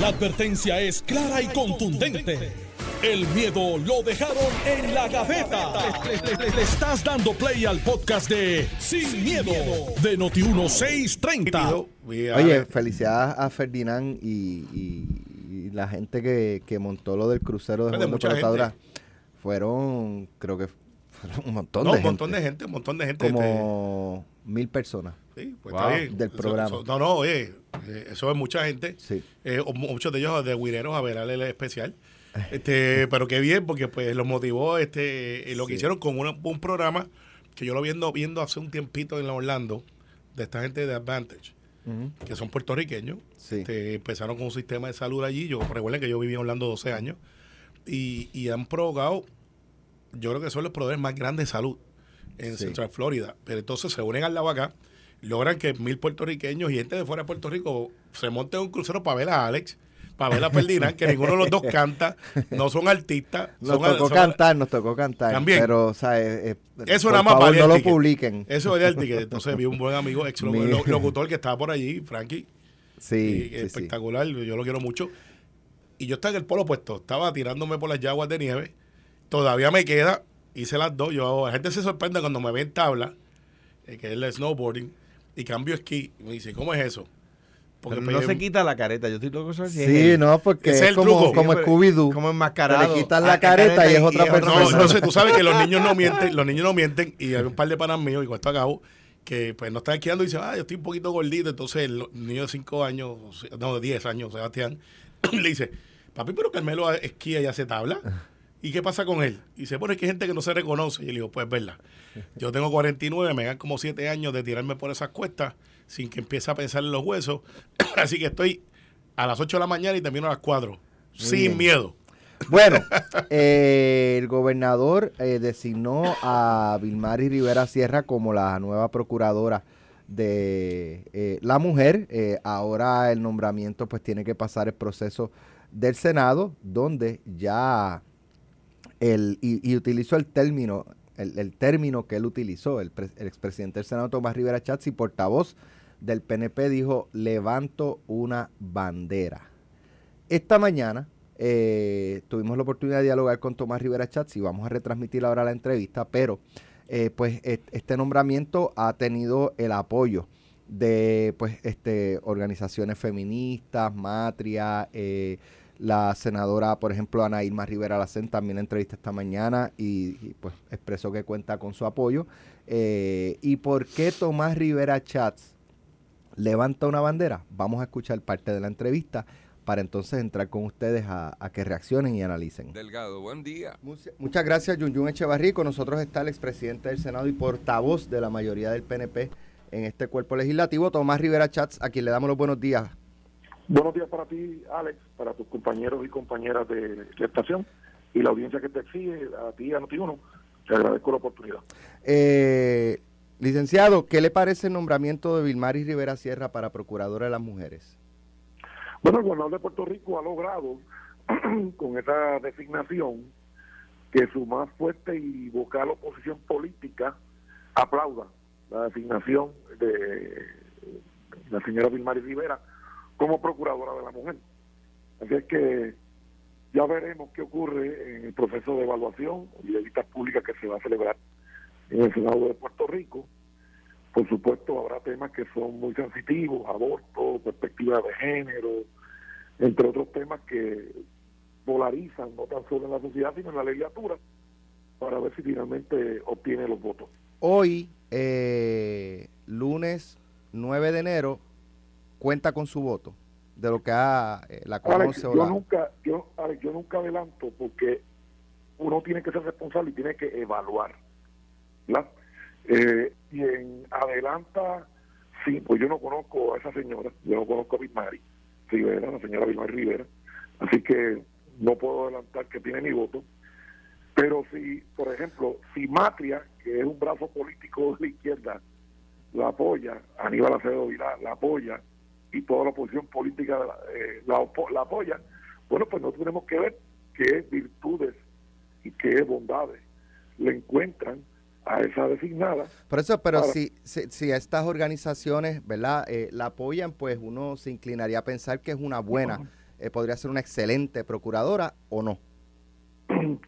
La advertencia es clara y contundente. El miedo lo dejaron en la gaveta. Le, le- le estás dando play al podcast de Sin, miedo, de Noti1630. Oye, felicidades a Ferdinand y, y- y la gente que, que montó lo del crucero de de mucha gente. Fueron, creo que fueron un montón No, de un gente. montón de gente, un montón de gente. este, Como mil personas. Sí, pues Wow. está bien. Del programa. no, no, oye, eh, eso es mucha gente. Sí. Eh, muchos de ellos de Guireros a ver el especial. Este, pero qué bien, porque pues los motivó este, eh, lo que Sí. hicieron con una- un programa que yo lo viendo, viendo hace un tiempito en Orlando, de esta gente de Advantage, que son puertorriqueños. Sí. Este, empezaron con un sistema de salud allí. Yo recuerden que yo viví en Orlando 12 años. Y, y han provocado, yo creo que son los proveedores más grandes de salud en Sí. Central Florida. Pero entonces se unen al lado acá, logran que mil puertorriqueños y gente de fuera de Puerto Rico se monten en un crucero para ver a Alex, para ver a Ferdinand, que ninguno de los dos canta, no son artistas. Nos son- tocó son- cantar, nos tocó cantar. También. Pero, o sea, eh, eh, Eso por nada más favor, valía no lo publiquen. Eso era el ticket. Entonces vi un buen amigo, ex locutor que estaba por allí, Frankie. Sí, y sí, sí. espectacular, yo lo quiero mucho. Y yo estaba en el polo opuesto, estaba tirándome por las yaguas de nieve. Todavía me queda, hice las dos. Yo, la gente se sorprende cuando me ve en tabla, eh, que es el snowboarding, y cambio esquí. Y me dice, ¿cómo es eso? Porque Pero pues, no se quita la careta. Yo estoy loco eso sí, es no, porque es, es el como, truco. como Scooby-Doo. Como enmascarado. Le quitas la careta y es otra persona. No, entonces tú sabes que los niños no mienten, los niños no mienten, y hay un par de panas míos, y con esto acabo, que pues no están esquiando y dicen, ah, yo estoy un poquito gordito, entonces el niño de 5 años, no, de 10 años, Sebastián, le dice, papi, pero Carmelo esquía y hace tabla. ¿Y qué pasa con él? Y dice, bueno, es que hay gente que no se reconoce. Y yo le digo, pues, verdad. Yo tengo 49, me dan como 7 años de tirarme por esas cuestas sin que empiece a pensar en los huesos. Así que estoy a las 8 de la mañana y termino a las 4. sin bien. miedo. Bueno, eh, el gobernador eh, designó a Vilmari Rivera Sierra como la nueva procuradora de eh, la mujer. Ahora el nombramiento pues tiene que pasar el proceso del Senado, donde ya el, y, utilizó el término, el, el término que él utilizó, el, pre- el expresidente del Senado Tomás Rivera Chatz y portavoz del PNP dijo, levanto una bandera. Esta mañana eh, tuvimos la oportunidad de dialogar con Tomás Rivera Chatz y vamos a retransmitir ahora la entrevista, pero eh, pues este nombramiento ha tenido el apoyo de pues este organizaciones feministas, Matria, eh, la senadora, por ejemplo, Ana Irma Rivera Lacen también la entrevista esta mañana y, y, pues expresó que cuenta con su apoyo. Eh, ¿Y por qué Tomás Rivera Chats levanta una bandera? Vamos a escuchar parte de la entrevista para entonces entrar con ustedes a, a que reaccionen y analicen. Delgado, buen día. Mucha- Muchas gracias, Yunyun Echevarri. Con nosotros está el expresidente del Senado y portavoz de la mayoría del PNP en este cuerpo legislativo, Tomás Rivera Chats, a quien le damos los buenos días. Buenos días para ti, Alex, para tus compañeros y compañeras de la estación y la audiencia que te sigue, a ti, a Noti1. Te agradezco la oportunidad. Eh, licenciado, ¿qué le parece el nombramiento de Vilmaris Rivera Sierra para Procuradora de las Mujeres? Bueno, el gobernador de Puerto Rico ha logrado con esa designación que su más fuerte y vocal oposición política aplauda la designación de la señora Vilmari Rivera como procuradora de la mujer. Así es que ya veremos qué ocurre en el proceso de evaluación y de vistas públicas que se va a celebrar en el Senado de Puerto Rico. Por supuesto, habrá temas que son muy sensitivos, aborto, perspectiva de género, entre otros temas que polarizan no tan solo en la sociedad, sino en la legislatura, para ver si finalmente obtiene los votos. Hoy, eh, lunes 9 de enero, cuenta con su voto de lo que ha, eh, la Alex, conoce o yo nunca, yo, Alex, yo nunca adelanto porque uno tiene que ser responsable y tiene que evaluar, ¿verdad? Eh, y en adelanta, sí, pues yo no conozco a esa señora, yo no conozco a Bismari Rivera, la señora Bismari Rivera, así que no puedo adelantar que tiene mi voto, pero si, por ejemplo, si Matria, que es un brazo político de la izquierda, la apoya, Aníbal Acevedo Vilá la apoya, y toda la oposición política la, eh, la, opo- la apoya, bueno, pues nosotros tenemos que ver qué virtudes y qué bondades le encuentran a esa designada. Por eso, pero si, si, si a estas organizaciones, ¿verdad? eh, la apoyan, pues uno se inclinaría a pensar que es una buena eh, podría ser una excelente procuradora o no.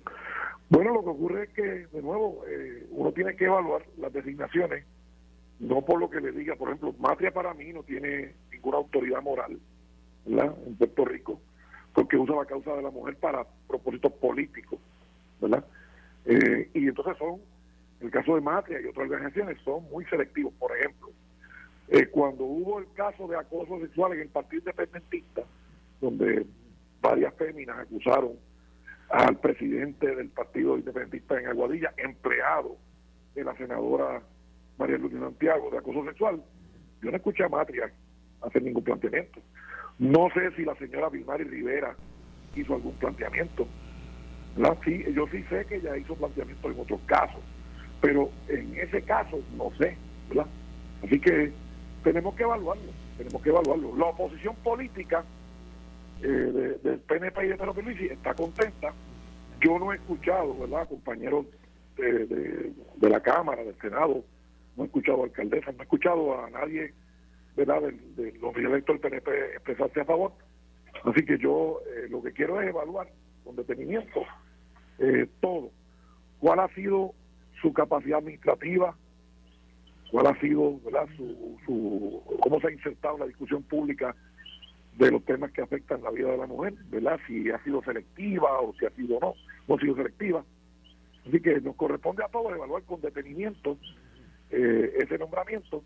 Bueno, lo que ocurre es que, de nuevo, eh, uno tiene que evaluar las designaciones, no por lo que le diga, por ejemplo, Matria para mí no tiene ninguna autoridad moral, ¿verdad? En Puerto Rico, porque usa la causa de la mujer para propósitos políticos, ¿verdad? Eh, y entonces son, el caso de Matria y otras organizaciones, son muy selectivos. Por ejemplo, eh, cuando hubo el caso de acoso sexual en el Partido Independentista, donde varias féminas acusaron al presidente del Partido Independentista en Aguadilla, empleado de la senadora María Luisa Santiago de acoso sexual, yo no escuché a Matria hacer ningún planteamiento. No sé si la señora Vilmari Rivera hizo algún planteamiento. Sí, yo sí sé que ella hizo planteamiento en otros casos, pero en ese caso no sé. ¿verdad? Así que tenemos que evaluarlo, tenemos que evaluarlo. La oposición política eh, del PNP y de Pedro está contenta. Yo no he escuchado, ¿verdad?, compañeros de, de, la Cámara, del Senado, no he escuchado a alcaldesa, no he escuchado a nadie, ¿verdad?, de, los electos del PNP expresarse a favor. Así que yo eh, lo que quiero es evaluar con detenimiento eh, todo. ¿Cuál ha sido su capacidad administrativa? ¿Cuál ha sido, ¿verdad?, su, su, cómo se ha insertado la discusión pública de los temas que afectan la vida de la mujer, ¿verdad? Si ha sido selectiva o si ha sido no, no ha sido selectiva. Así que nos corresponde a todos evaluar con detenimiento eh, ese nombramiento.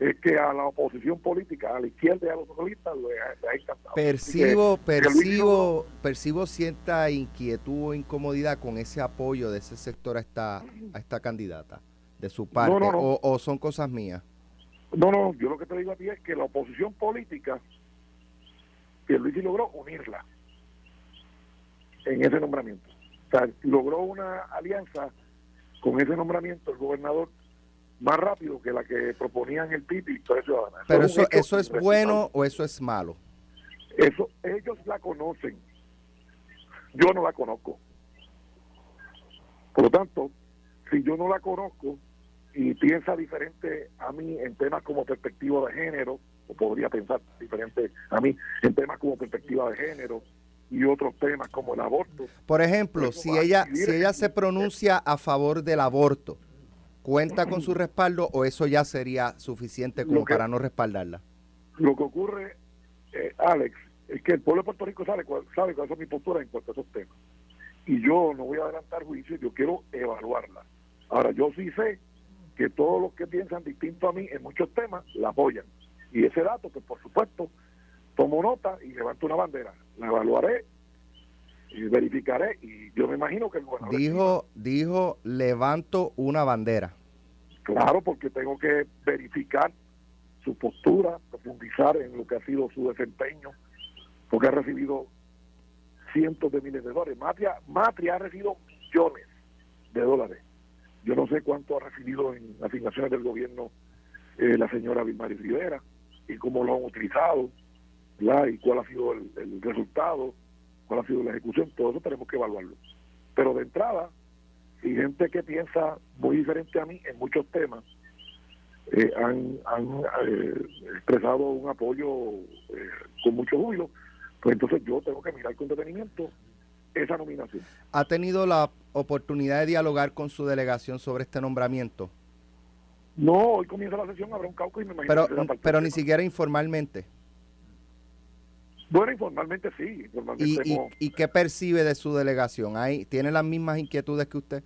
Es que a la oposición política, a la izquierda y a los socialistas, le ha, encantado. Percibo, percibo, percibo cierta inquietud o incomodidad con ese apoyo de ese sector a esta, a esta candidata, de su parte, O, o son cosas mías. No, no, yo lo que te digo a ti es que la oposición política Pierluisi logró unirla en ese nombramiento. O sea, logró una alianza con ese nombramiento el gobernador más rápido que la que proponían el PIB y Victoria Ciudadana. Pero eso, eso es bueno o eso es malo? Eso, ellos la conocen. Yo no la conozco. Por lo tanto, si yo no la conozco y piensa diferente a mí en temas como perspectiva de género, o podría pensar diferente a mí en temas como perspectiva de género y otros temas como el aborto. Por ejemplo, si ella si ella se pronuncia a favor del aborto, ¿cuenta con su respaldo o eso ya sería suficiente como para no respaldarla? Lo que ocurre, eh, Alex, es que el pueblo de Puerto Rico sabe, sabe cuál es mi postura en cuanto a esos temas. Y yo no voy a adelantar juicio, yo quiero evaluarla. Ahora, yo sí sé que todos los que piensan distinto a mí en muchos temas la apoyan. Y ese dato, pues por supuesto, tomo nota y levanto una bandera. La evaluaré y verificaré y yo me imagino que el gobernador... Dijo, dijo, levanto una bandera. Claro, porque tengo que verificar su postura, profundizar en lo que ha sido su desempeño, porque ha recibido cientos de miles de dólares. Matria, Matria ha recibido millones de dólares. Yo no sé cuánto ha recibido en asignaciones del gobierno eh, la señora Vilmaris Rivera y cómo lo han utilizado, y cuál ha sido el, resultado, cuál ha sido la ejecución, todo eso tenemos que evaluarlo. Pero de entrada, si gente que piensa muy diferente a mí en muchos temas, eh, han, eh, expresado un apoyo eh, con mucho júbilo, pues entonces yo tengo que mirar con detenimiento esa nominación. ¿Ha tenido la oportunidad de dialogar con su delegación sobre este nombramiento? No, hoy comienza la sesión, habrá un caucus y me imagino Pero, que pero ni siquiera informalmente. Bueno, informalmente sí. Informalmente ¿Y, y, qué percibe de su delegación? ¿Hay, ¿Tiene las mismas inquietudes que usted?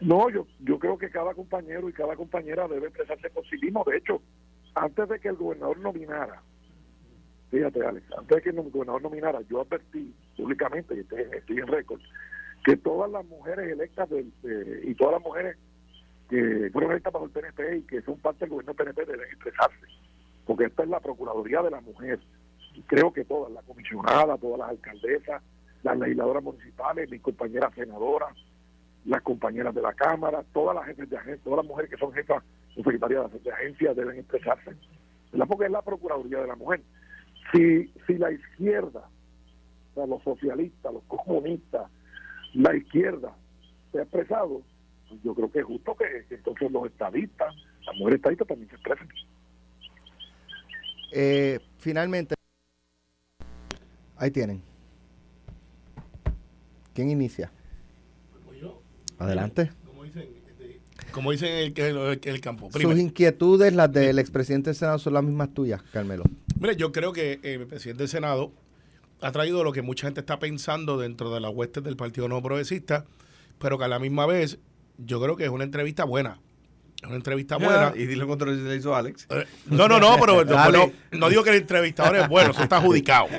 No, yo, yo creo que cada compañero y cada compañera debe expresarse por sí mismo. De hecho, antes de que el gobernador nominara, fíjate Alex, antes de que el gobernador nominara, yo advertí públicamente, y estoy, en récord, que todas las mujeres electas y todas las mujeres que fueron electas bajo el PNP y que son parte del gobierno del PNP deben expresarse, porque esta es la Procuraduría de la Mujer. Creo que todas, la comisionada, todas las alcaldesas, las legisladoras municipales, mis compañeras senadoras, las compañeras de la Cámara, todas las jefes de agencia, todas las mujeres que son jefas o secretarias de agencia deben expresarse, porque es la Procuraduría de la Mujer. Si, si la izquierda, o sea, los socialistas, los comunistas, la izquierda se ha expresado, yo creo que es justo que, entonces los estadistas, las mujeres estadistas también se expresen. Eh, finalmente. Ahí tienen. ¿Quién inicia? Adelante. Como dicen en el, el, el campo. Sus inquietudes, las del expresidente del Senado, son las mismas tuyas, Carmelo. Mire, yo creo que eh, el presidente del Senado ha traído lo que mucha gente está pensando dentro de la huestes del Partido No Progresista, pero que a la misma vez yo creo que es una entrevista buena. Una entrevista buena. y dile lo contrario le hizo Alex. Eh, no, no, no, pero no, no, digo que el entrevistador es bueno, eso está adjudicado.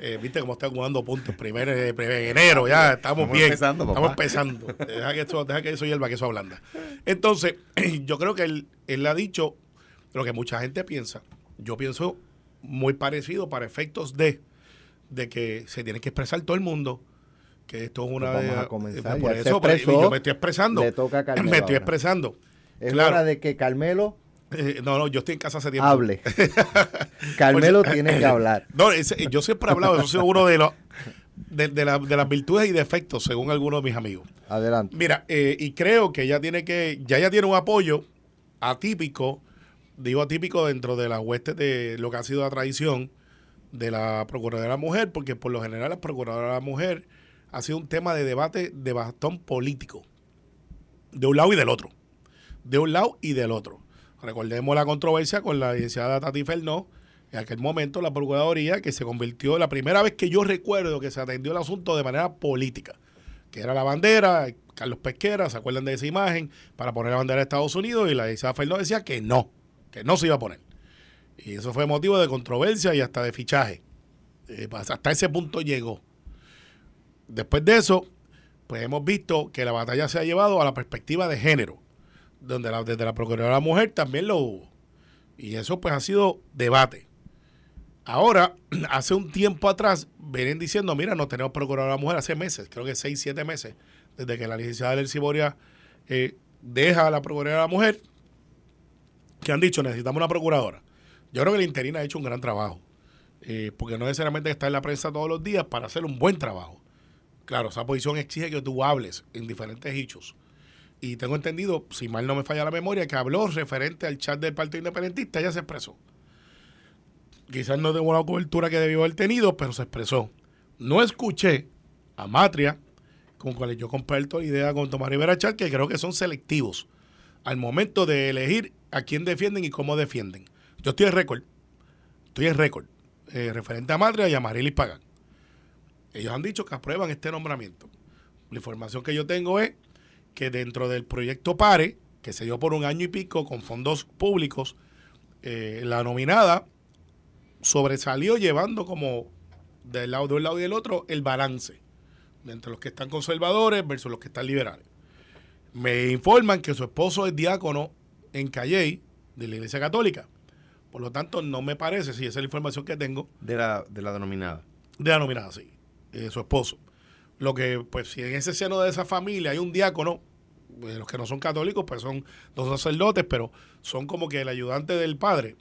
Eh, Viste cómo está jugando puntos. Primer, eh, primer enero, ya estamos, bien. Empezando, papá. estamos empezando. Deja que, eso, deja que eso hierba, que eso ablanda. Entonces, yo creo que él, él ha dicho lo que mucha gente piensa. Yo pienso muy parecido para efectos de, de que se tiene que expresar todo el mundo que esto es una Pues vamos de a comenzar. por eso expresó, yo me estoy expresando me estoy ahora. expresando Es Claro. hora de que Carmelo Eh, no no yo estoy en casa hace tiempo hable. Carmelo tiene que hablar. no yo siempre he hablado eso sido uno de los de, de la- de las virtudes y defectos según algunos de mis amigos Adelante. Mira, eh, y creo que ella tiene que, ya ella tiene un apoyo atípico, digo atípico dentro de la hueste de lo que ha sido la tradición de la Procuradora de la Mujer, porque por lo general la Procuradora de la Mujer ha sido un tema de debate de bastón político, de un lado y del otro, de un lado y del otro. Recordemos la controversia con la licenciada Tati Fernó, en aquel momento la Procuraduría, que se convirtió, la primera vez que yo recuerdo que se atendió el asunto de manera política que era la bandera, Carlos Pesquera, ¿se acuerdan de esa imagen? Para poner la bandera de Estados Unidos y la Isabel Fernández decía que no, que no se iba a poner. Y eso fue motivo de controversia y hasta de fichaje. Eh, pues, hasta ese punto llegó. Después de eso, pues hemos visto que la batalla se ha llevado a la perspectiva de género, donde la- desde la Procuraduría de la Mujer también lo hubo. Y eso pues ha sido debate. Ahora, hace un tiempo atrás, vienen diciendo, mira, no tenemos procuradora de la mujer hace meses, creo que seis, siete meses, desde que la licenciada del Ciboria eh, deja a la procuradora de la mujer, que han dicho, necesitamos una procuradora. Yo creo que la interina ha hecho un gran trabajo, eh, porque no necesariamente está en la prensa todos los días para hacer un buen trabajo. Claro, esa posición exige que tú hables en diferentes hechos. Y tengo entendido, si mal no me falla la memoria, que habló referente al chat del Partido Independentista, ella se expresó quizás no tengo la cobertura que debió haber tenido, pero se expresó. No escuché a Matria, con cuales yo comparto la idea con Tomás Rivera Char, que creo que son selectivos al momento de elegir a quién defienden y cómo defienden. Yo estoy en récord, estoy en récord, eh, referente a Matria y a Marilis Pagán. Ellos han dicho que aprueban este nombramiento. La información que yo tengo es que dentro del proyecto PARE, que se dio por un año y pico con fondos públicos, eh, la nominada sobresalió llevando como del lado de un lado y del otro el balance entre los que están conservadores versus los que están liberales. Me informan que su esposo es diácono en Calley de la Iglesia Católica. Por lo tanto, no me parece, si esa es la información que tengo, De la, de la denominada. de la nominada, sí, eh, su esposo. Lo que, pues, si en ese seno de esa familia hay un diácono, los que no son católicos, pues son dos sacerdotes, pero son como que el ayudante del padre.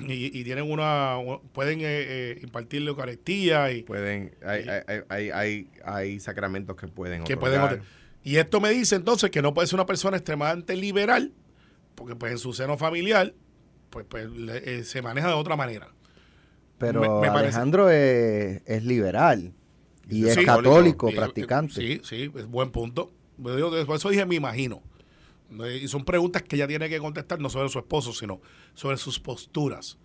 Y, y tienen una, pueden eh, eh, impartirle Eucaristía y Pueden, hay, hay, hay, hay, hay, hay sacramentos que pueden que otorgar. pueden y esto me dice entonces que no puede ser una persona extremadamente liberal porque pues en su seno familiar pues, pues le- eh, se maneja de otra manera Pero Me- me parece. Alejandro es, es liberal y Sí, es católico, Y- practicante. sí sí es buen punto por eso dije me imagino. Eh, y son preguntas que ella tiene que contestar no sobre su esposo sino sobre sus posturas.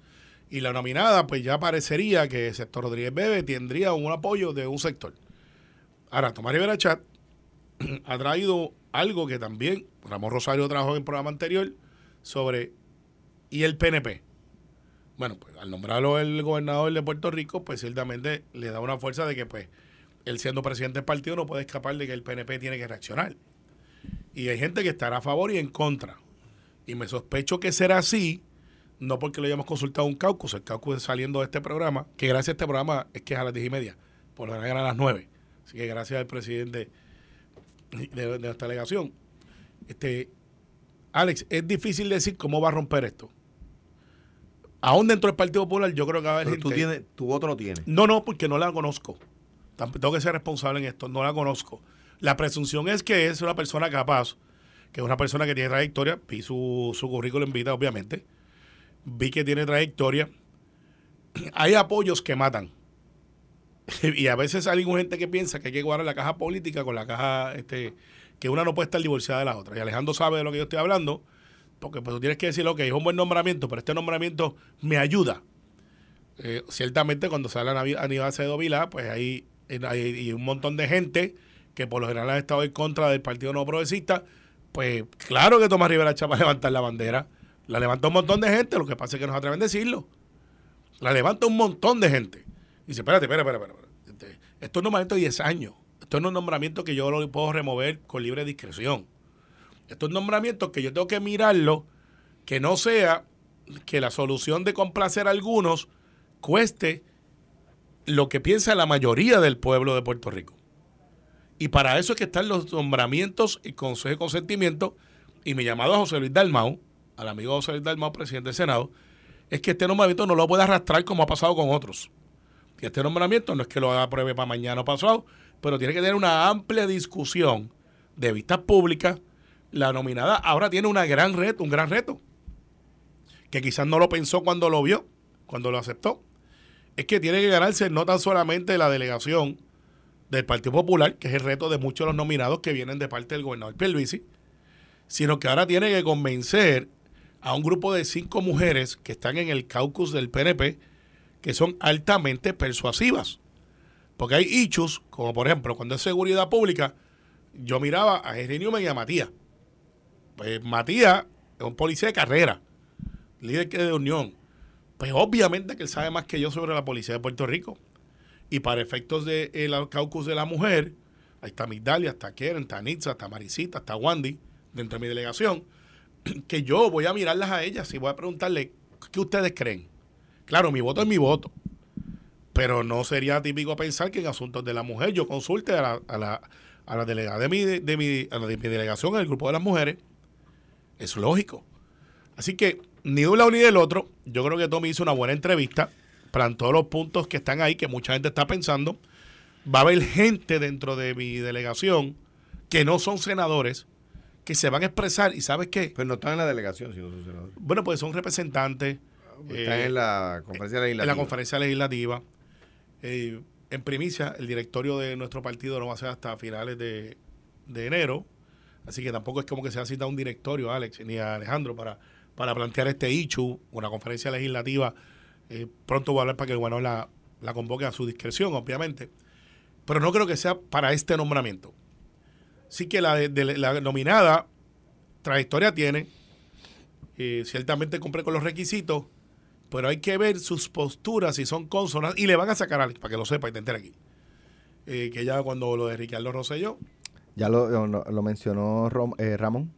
Y la nominada pues ya parecería que el sector Rodríguez Bebe tendría un apoyo de un sector. Ahora Tomás Rivera Chat ha traído algo que también Ramón Rosario trajo en el programa anterior sobre y el PNP. Bueno, pues al nombrarlo el gobernador de Puerto Rico, pues ciertamente le da una fuerza de que pues él siendo presidente del partido no puede escapar de que el PNP tiene que reaccionar. Y hay gente que estará a favor y en contra. Y me sospecho que será así, no porque lo hayamos consultado un caucus, el caucus saliendo de este programa, que gracias a este programa es que es a las diez y media, por lo general a las nueve. Así que gracias al presidente de, de nuestra delegación. Este, Alex, es difícil decir cómo va a romper esto. Aún dentro del Partido Popular, yo creo que va a haber Pero tú, gente- tienes, tu voto lo tienes. No, no, porque no la conozco. Tengo que ser responsable en esto, no la conozco. La presunción es que es una persona capaz, que es una persona que tiene trayectoria. Vi su, su currículum en vida, obviamente. Vi que tiene trayectoria. Hay apoyos que matan. y a veces hay gente que piensa que hay que guardar la caja política con la caja, este, que una no puede estar divorciada de la otra. Y Alejandro sabe de lo que yo estoy hablando, porque pues tú tienes que decir, ok, es un buen nombramiento, pero este nombramiento me ayuda. Eh, ciertamente cuando sale Aníbal Acevedo Vilá, pues hay, hay, un montón de gente que por lo general ha estado en contra del Partido No Progresista, pues claro que Tomás Rivera Chapa levantar la bandera. La levanta un montón de gente, lo que pasa es que no se atreven a decirlo. La levanta un montón de gente. Y dice, espérate, espérate, espérate. espérate. Este, esto es un nombramiento de 10 años. Esto es un nombramiento que yo lo puedo remover con libre discreción. Esto es un nombramiento que yo tengo que mirarlo, que no sea que la solución de complacer a algunos cueste lo que piensa la mayoría del pueblo de Puerto Rico. Y para eso es que están los nombramientos y consejo de consentimiento. Y mi llamado a José Luis Dalmau, al amigo José Luis Dalmau, presidente del Senado, es que este nombramiento no lo puede arrastrar como ha pasado con otros. Que este nombramiento no es que lo haga pruebe para mañana o pasado, pero tiene que tener una amplia discusión de vistas públicas. La nominada ahora tiene una gran reto, un gran reto, que quizás no lo pensó cuando lo vio, cuando lo aceptó. Es que tiene que ganarse no tan solamente la delegación del Partido Popular, que es el reto de muchos de los nominados que vienen de parte del gobernador Pierluisi, sino que ahora tiene que convencer a un grupo de cinco mujeres que están en el caucus del PNP, que son altamente persuasivas. Porque hay hechos, como por ejemplo, cuando es seguridad pública, yo miraba a Henry Newman y a Matías. Pues Matías es un policía de carrera, líder de unión. Pues obviamente que él sabe más que yo sobre la policía de Puerto Rico. Y para efectos del de, caucus de la mujer, ahí está Migdalia, está Keren, está Nitza, está Marisita, está Wandy, dentro de mi delegación, que yo voy a mirarlas a ellas y voy a preguntarle, ¿qué ustedes creen? Claro, mi voto es mi voto. Pero no sería típico pensar que en asuntos de la mujer yo consulte a la, a la, a la delegada de mi, de, mi, a la de mi delegación, el grupo de las mujeres. Es lógico. Así que ni de un lado ni del otro, yo creo que Tommy hizo una buena entrevista, para todos los puntos que están ahí, que mucha gente está pensando. Va a haber gente dentro de mi delegación que no son senadores, que se van a expresar y ¿sabes qué? Pero no están en la delegación, si no son senadores. Bueno, pues son representantes. Están en la conferencia legislativa. En la conferencia legislativa. Eh, en primicia, el directorio de nuestro partido no va a ser hasta finales de, enero. Así que tampoco es como que se ha citado un directorio, Alex, ni a Alejandro, para, para plantear este ICHU, una conferencia legislativa. Eh, pronto voy a hablar para que el bueno la, la convoque a su discreción, obviamente. Pero no creo que sea para este nombramiento. Sí que la, la nominada trayectoria tiene, eh, ciertamente cumple con los requisitos, pero hay que ver sus posturas, si son consonas, y le van a sacar a para que lo sepa y te entere aquí. Eh, que ya cuando lo de Ricardo Rosselló. Ya lo, lo, mencionó eh, Ramón.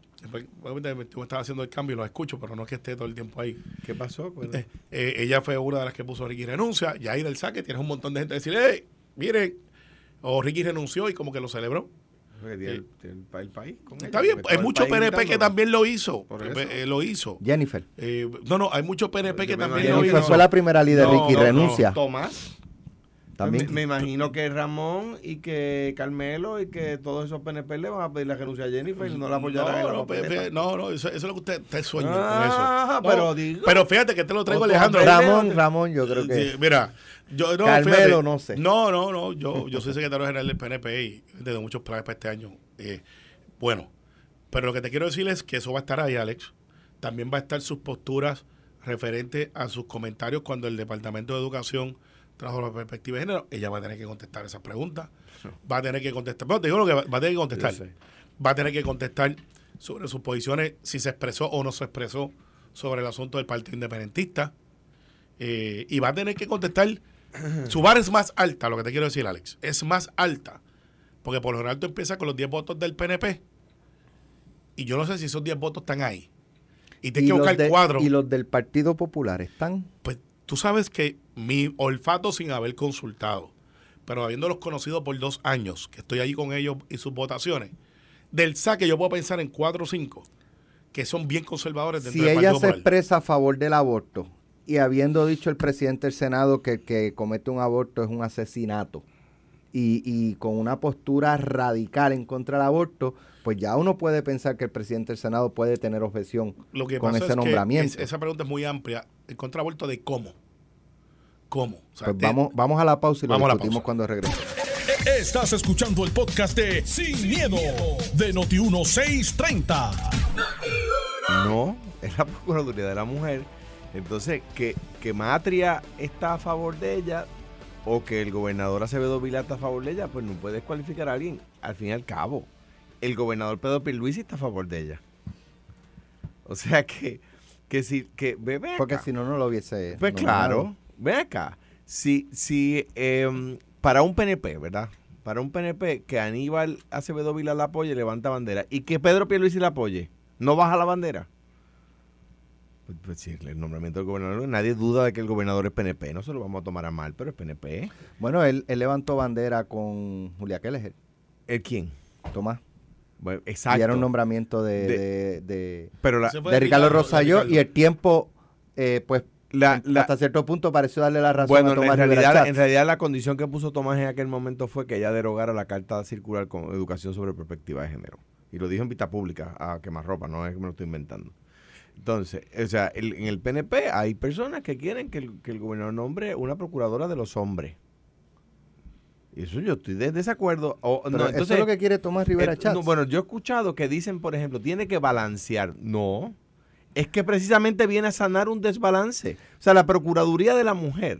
Tú estaba haciendo el cambio y lo escucho, pero no es que esté todo el tiempo ahí. ¿Qué pasó? Eh, ella fue una de las que puso Ricky renuncia, y ahí del saque tienes un montón de gente decir, hey, miren, o Ricky renunció y como que lo celebró. el, país está bien, hay mucho PNP que también lo hizo. lo hizo. Jennifer. no, no, hay mucho PNP que también lo hizo. fue la primera líder, Ricky, renuncia. Tomás. También. Me, imagino que Ramón y que Carmelo y que todos esos PNP le van a pedir la renuncia a Jennifer y no la apoyarán. No, no, no, no, eso, es lo que usted, usted sueña ah, con eso. Pero, pero fíjate que te lo traigo Alejandro. Ramón, Ramón, yo creo que. mira, yo no. Carmelo, no sé. No, no, no. Yo, yo soy secretario general del PNP y tengo muchos planes para este año. Eh, bueno, pero lo que te quiero decir es que eso va a estar ahí, Alex. También va a estar sus posturas referentes a sus comentarios cuando el Departamento de Educación trajo la perspectiva de género, ella va a tener que contestar esas preguntas. Va a tener que contestar, pero te digo lo que va, a tener que contestar. Va a tener que contestar sobre sus posiciones, si se expresó o no se expresó sobre el asunto del Partido Independentista. Eh, y va a tener que contestar. Su bar es más alta, lo que te quiero decir, Alex. Es más alta. Porque por lo general tú empiezas con los 10 votos del PNP. Y yo no sé si esos 10 votos están ahí. Y tienes que buscar cuadro. ¿Y los del Partido Popular están? Pues tú sabes que mi olfato sin haber consultado, pero habiéndolos conocido por dos años, que estoy allí con ellos y sus votaciones, del saque yo puedo pensar en cuatro o cinco que son bien conservadores dentro si ella se expresa a favor del aborto y habiendo dicho el presidente del Senado que el que comete un aborto es un asesinato y, y con una postura radical en contra del aborto, pues ya uno puede pensar que el presidente del Senado puede tener objeción con ese nombramiento. esa pregunta es muy amplia. ¿En contra del aborto de cómo? ¿Cómo? pues vamos, vamos a la pausa y lo discutimos cuando regrese. Estás escuchando el podcast de Sin, miedo, de Noti1630. No, es la Procuraduría de la Mujer. Entonces, que, que Matria está a favor de ella o que el gobernador Acevedo Vila está a favor de ella, pues no puede descualificar a alguien. Al fin y al cabo, el gobernador Pedro Pierluisi está a favor de ella. O sea que, que si, que, ve, Porque si no, no lo hubiese. Pues claro, ve acá. Si, si em, para un PNP, ¿verdad? Para un PNP que Aníbal Acevedo Vila la apoye, levanta bandera. Y que Pedro Pierluisi la apoye, ¿no baja la bandera? Pues, pues sí, el nombramiento del gobernador, nadie duda de que el gobernador es PNP, no se lo vamos a tomar a mal, pero es PNP. Bueno, él, levantó bandera con Julia Keller. ¿El quién? Tomás. Exacto. Y era un nombramiento de, de, pero de Ricardo Rosselló y el tiempo, eh, pues, hasta cierto punto pareció darle la razón bueno, a Tomás en realidad, en realidad la condición que puso Tomás en aquel momento fue que ella derogara la carta circular con educación sobre perspectiva de género. Y lo dijo en vista pública a quemarropa, no es que me lo estoy inventando. Entonces, o sea, en el PNP hay personas que quieren que el, gobernador nombre una procuradora de los hombres. Eso yo estoy de desacuerdo. O, no, entonces, eso es lo que quiere Tomás Rivera eh, Chávez. bueno, yo he escuchado que dicen, por ejemplo, tiene que balancear. No, es que precisamente viene a sanar un desbalance. O sea, la Procuraduría de la Mujer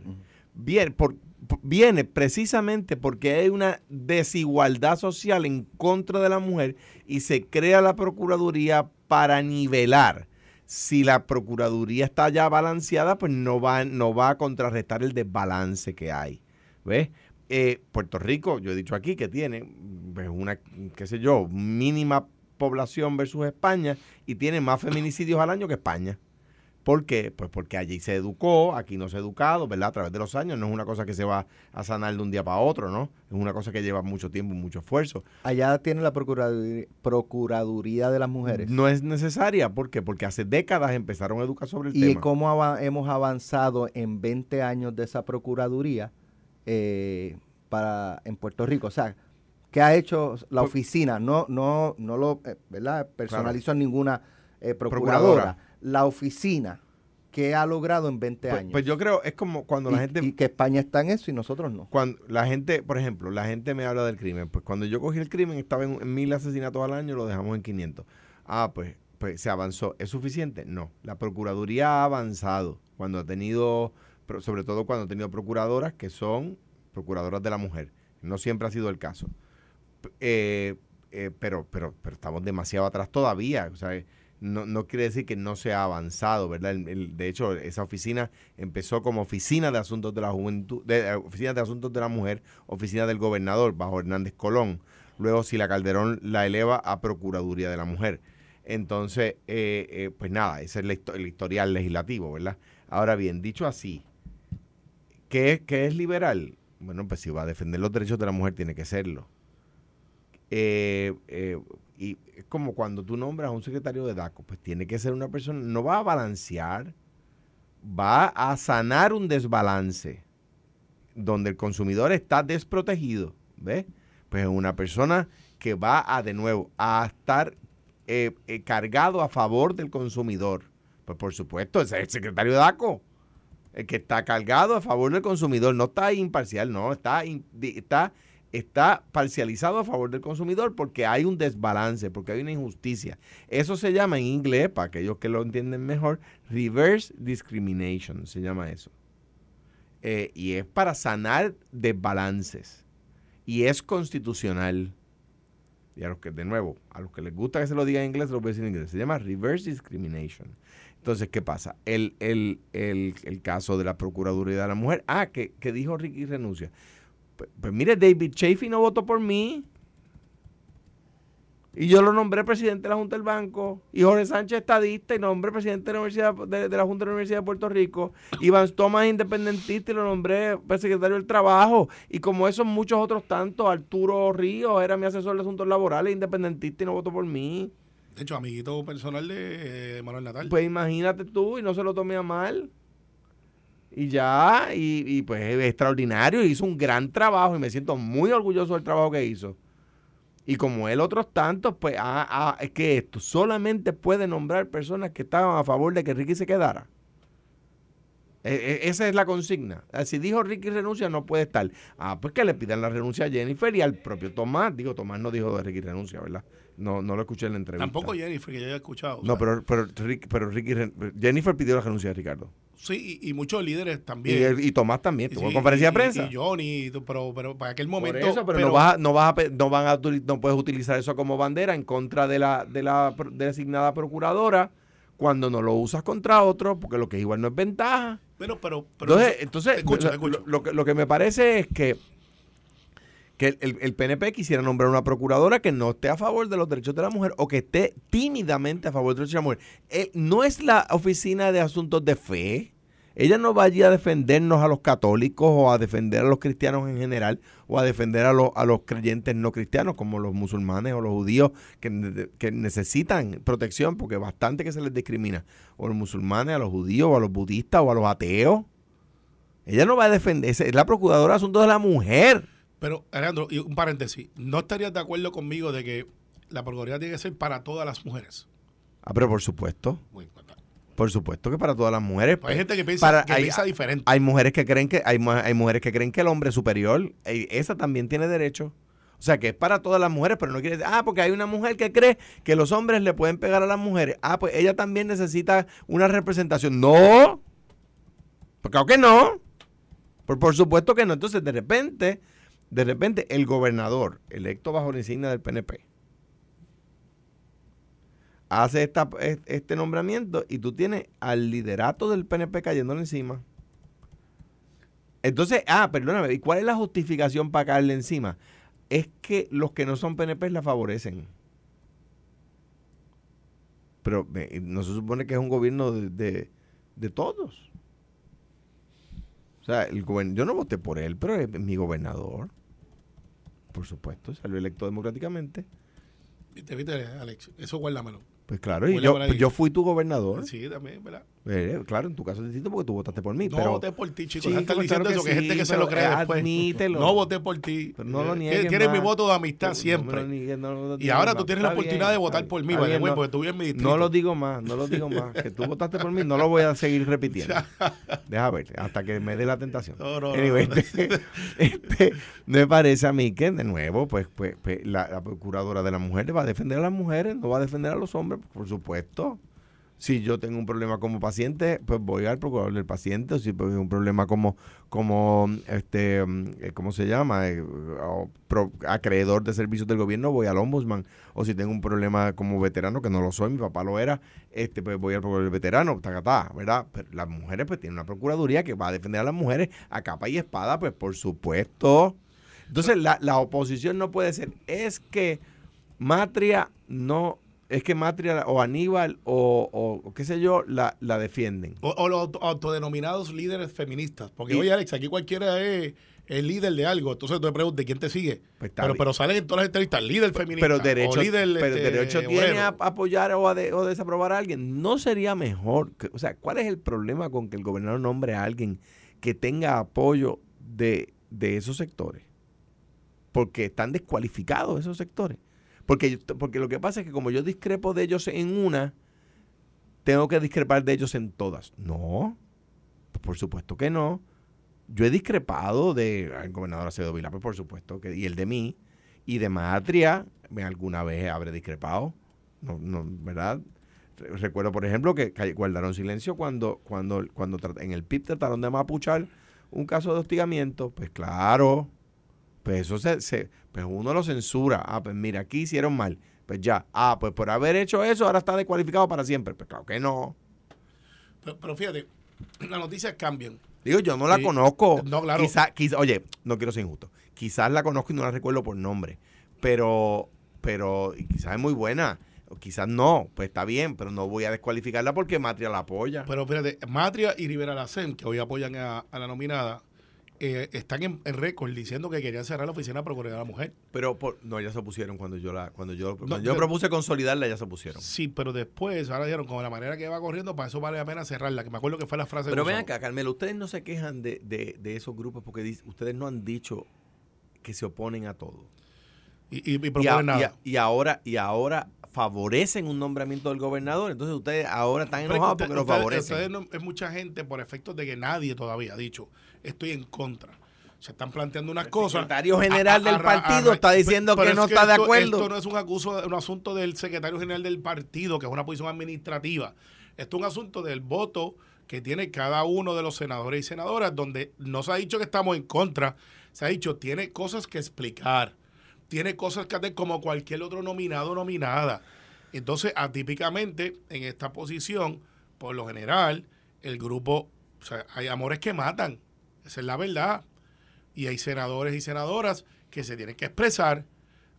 viene, por, viene precisamente porque hay una desigualdad social en contra de la mujer y se crea la Procuraduría para nivelar si la Procuraduría está ya balanceada, pues no va, no va a contrarrestar el desbalance que hay. ¿Ves? Eh, Puerto Rico, yo he dicho aquí que tiene pues, una, qué sé yo, mínima población versus España y tiene más feminicidios al año que España. ¿Por qué? Pues porque allí se educó, aquí no se ha educado, ¿verdad? A través de los años. No es una cosa que se va a sanar de un día para otro, ¿no? Es una cosa que lleva mucho tiempo y mucho esfuerzo. Allá tiene la Procuraduría, de las Mujeres. No es necesaria. ¿Por qué? Porque hace décadas empezaron a educar sobre el tema. ¿Y cómo hemos avanzado en 20 años de esa Procuraduría eh, para, en Puerto Rico? O sea, ¿qué ha hecho la oficina? No, no, no lo, eh, ¿verdad? Personalizo ninguna eh, procuradora la oficina que ha logrado en 20 pues, años. Pues yo creo, es como cuando la gente... Y que España está en eso y nosotros no. Cuando la gente, por ejemplo, la gente me habla del crimen. Pues cuando yo cogí el crimen estaba en, mil asesinatos al año, lo dejamos en 500. Ah, pues, pues se avanzó. ¿Es suficiente? No. La Procuraduría ha avanzado cuando ha tenido, sobre todo cuando ha tenido procuradoras que son procuradoras de la mujer. No siempre ha sido el caso. Eh, eh, pero, pero, estamos demasiado atrás todavía. No, no quiere decir que no se ha avanzado, ¿verdad? de hecho, esa oficina empezó como oficina de asuntos de la juventud, eh, oficina de asuntos de la mujer, oficina del gobernador bajo Hernández Colón. Luego, si la Calderón la eleva a Procuraduría de la Mujer. Entonces, pues nada, ese es el historial legislativo, ¿verdad? Ahora bien, dicho así, ¿qué, ¿qué, es liberal? Bueno, pues si va a defender los derechos de la mujer, tiene que serlo. Eh, y es como cuando tú nombras a un secretario de DACO, pues tiene que ser una persona, no va a balancear, va a sanar un desbalance donde el consumidor está desprotegido, ¿ves? Pues es una persona que va a, de nuevo, a estar eh, eh, cargado a favor del consumidor. Pues por supuesto, ese es el secretario de DACO, el que está cargado a favor del consumidor, no está imparcial, no, está, está está parcializado a favor del consumidor porque hay un desbalance, porque hay una injusticia. Eso se llama en inglés, para aquellos que lo entienden mejor, reverse discrimination, se llama eso. Eh, y es para sanar desbalances. Y es constitucional. Y a los que, de nuevo, a los que les gusta que se lo diga en inglés, lo voy a decir en inglés. Se llama reverse discrimination. Entonces, ¿qué pasa? El, el, el, el caso de la Procuraduría de la Mujer. Ah, que, que dijo Ricky renuncia. Pues, pues, mire, David Chafee no votó por mí. Y yo lo nombré presidente de la Junta del Banco. Y Jorge Sánchez estadista y nombré presidente de la, Universidad, de, la Junta de la Universidad de Puerto Rico. Iván Thomas independentista y lo nombré pues, secretario del Trabajo. Y como esos muchos otros tantos, Arturo Ríos era mi asesor de asuntos laborales, independentista y no votó por mí. De hecho, amiguito personal de Manuel Natal. Pues imagínate tú y no se lo tomé a mal y ya, y, pues es extraordinario, hizo un gran trabajo y me siento muy orgulloso del trabajo que hizo. Y como él otros tantos, pues ah, ah, es que esto solamente puede nombrar personas que estaban a favor de que Ricky se quedara. E- e- esa es la consigna. Ah, Si dijo Ricky renuncia, no puede estar. Ah, pues que le pidan la renuncia a Jennifer y al propio Tomás. Digo, Tomás no dijo de Ricky renuncia, ¿verdad? No, no lo escuché en la entrevista. Tampoco Jennifer, que yo haya escuchado. No, pero, pero, Rick- pero Ricky, Jennifer pidió la renuncia de Ricardo. Sí, y, y muchos líderes Y, también. y Tomás también, tuvo Sí, conferencia y- de prensa. Y Johnny, y pero, pero para aquel Por momento. eso, pero, no vas a- no vas a no van a no puedes utilizar eso como bandera en contra de la de la designada procuradora cuando no lo usas contra otro, porque lo que es igual no es ventaja. Pero, pero, pero Entonces, entonces lo, escucho. lo que, lo que me parece es que, que el, el- PNP quisiera nombrar una procuradora que no esté a favor de los derechos de la mujer o que esté tímidamente a favor de los derechos de la mujer. No es la oficina de asuntos de fe. Ella no va allí a defendernos a los católicos o a defender a los cristianos en general o a defender a, los- a los creyentes no cristianos como los musulmanes o los judíos que, que necesitan protección porque bastante que se les discrimina. O los musulmanes, a los judíos o a los budistas o a los ateos. Ella no va a defender, es la procuradora de asuntos de la mujer. Pero, Alejandro, y un paréntesis. ¿No estarías de acuerdo conmigo de que la Procuraduría tiene que ser para todas las mujeres? Ah, pero por supuesto, Muy importante. por supuesto que para todas las mujeres. Pues hay gente que piensa, para- que hay- piensa diferente. Hay mujeres que creen que hay, hay mujeres que creen que el hombre es superior. Esa también tiene derecho. O sea, que es para todas las mujeres, pero no quiere decir, ah, porque hay una mujer que cree que los hombres le pueden pegar a las mujeres. Ah, pues ella también necesita una representación. No. Pues claro que no. Por, por supuesto que no. Entonces, de repente, de repente, el gobernador, electo bajo la insignia del PNP, hace esta, es- este nombramiento y tú tienes al liderato del PNP cayéndole encima. Entonces, ah, perdóname, ¿y cuál es la justificación para caerle encima? Es que los que no son PNP la favorecen. Pero no se supone que es un gobierno de- de todos. O sea, el yo no voté por él, pero es mi gobernador. Por supuesto, salió electo democráticamente. ¿Viste, viste, Alex? Eso guárdamelo. Pues claro, y yo, pues yo fui tu gobernador. Sí, también, ¿verdad? Eh, claro, en tu caso es distinto porque tú votaste por mí. No pero, voté por ti, chicos. Chico, Ya están claro diciendo que eso, que hay gente sí, que se lo cree eh, después. admítelo. No voté por ti. Pero no lo Eh, niegues Tienes mi voto de amistad siempre. no me lo niegues, no lo y ahora tú tienes la oportunidad bien, de votar por mí, bien, porque tú vives mi distrito. No lo digo más, no lo digo más. Que tú votaste por mí, no lo voy a seguir repitiendo. Deja ver, hasta que me dé la tentación. No, no, no, Anyway, este- este, me parece a mí que, de nuevo, pues, pues, pues, la, la procuradora de la mujer va a defender a las mujeres, no va a defender a los hombres, por supuesto. Si yo tengo un problema como paciente, pues voy al procurador del paciente. O si tengo un problema como, como este, eh, ¿cómo se llama? Eh, acreedor de servicios del gobierno, voy al ombudsman. O si tengo un problema como veterano, que no lo soy, mi papá lo era, este, pues voy al procurador del veterano, tacatá, ¿verdad? Pero las mujeres, pues tienen una procuraduría que va a defender a las mujeres a capa y espada, pues por supuesto. Entonces, la, la oposición no puede ser, es que Matria no, es que Matria o Aníbal o, o- o qué sé yo, la, la defienden. O, o los auto- autodenominados líderes feministas. Porque, Y- oye, Alex, aquí cualquiera es el líder de algo. Entonces tú te preguntas, ¿quién te sigue? Pues pero, bien. pero salen en todas las entrevistas, líder feminista. Pero derecho, o líder, pero este, derecho tiene a apoyar o a, de- o desaprobar a alguien. ¿No sería mejor? que- o sea, ¿cuál es el problema con que el gobernador nombre a alguien que tenga apoyo de, de esos sectores? Porque están descualificados esos sectores. Porque, porque lo que pasa es que como yo discrepo de ellos en una, tengo que discrepar de ellos en todas. No, por supuesto que no. Yo he discrepado del gobernador Acevedo Vilá, pues por supuesto que, y el de mí, y de Matria, alguna vez habré discrepado, no, no, ¿verdad? Re- Recuerdo, por ejemplo, que guardaron silencio cuando, cuando, cuando en el PIB trataron de mapuchar un caso de hostigamiento. Pues claro, pues eso se, se- pues uno lo censura. Ah, pues mira, aquí hicieron mal. Pues ya, ah, pues por haber hecho eso ahora está descualificado para siempre. Pues claro que no. Pero, pero fíjate, las noticias cambian. Digo, yo no la Sí. conozco. No, claro. Quizá, quizá- oye, no quiero ser injusto. Quizás la conozco y no la recuerdo por nombre. Pero, pero quizás es muy buena. O quizás no. Pues está bien, pero no voy a descualificarla porque Matria la apoya. Pero fíjate, Matria y Rivera Lacen, que hoy apoyan a, a la nominada, eh, están en, en récord diciendo que querían cerrar la oficina de Procuraduría de la Mujer. pero por, no, ya se opusieron cuando yo la, cuando yo, cuando No, yo pero- propuse consolidarla, ya se pusieron. Sí, pero después, ahora dijeron, con la manera que va corriendo, para eso vale la pena cerrarla. Que me acuerdo que fue la frase Pero ven acá, Carmelo, ustedes no se quejan de, de, de esos grupos porque ustedes no han dicho que se oponen a todo. y, y, y a- nada. a- y ahora, y ahora favorecen un nombramiento del gobernador. Entonces ustedes ahora están enojados porque lo favorecen. ustedes no- es mucha gente por efectos de que nadie todavía ha dicho estoy en contra. Se están planteando unas cosas. secretario general del partido está diciendo que es no está de acuerdo. Esto no es un, acuso, un asunto del secretario general del partido, que es una posición administrativa. Esto es un asunto del voto que tiene cada uno de los senadores y senadoras, donde no se ha dicho que estamos en contra, se ha dicho tiene cosas que explicar, tiene cosas que hacer como cualquier otro nominado o nominada. Entonces, atípicamente, en esta posición, por lo general, el grupo, o sea, hay amores que matan, esa es la verdad. Y hay senadores y senadoras que se tienen que expresar.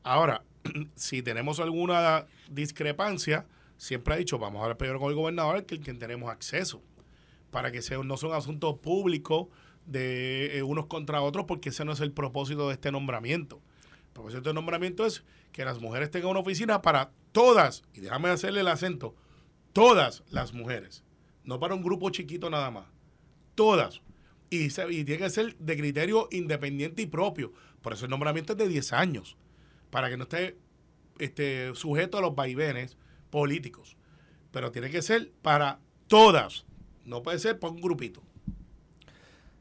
Ahora, si tenemos alguna discrepancia, siempre ha dicho, vamos a hablar primero con el gobernador, que el que tenemos acceso, para que sea, no sea un asunto público de eh, unos contra otros, porque ese no es el propósito de este nombramiento. El propósito del nombramiento es que las mujeres tengan una oficina para todas, y déjame hacerle el acento, todas las mujeres, no para un grupo chiquito nada más, todas. Y, tiene que ser de criterio independiente y propio. Por eso el nombramiento es de 10 años, para que no esté este, sujeto a los vaivenes políticos. Pero tiene que ser para todas, no puede ser para un grupito.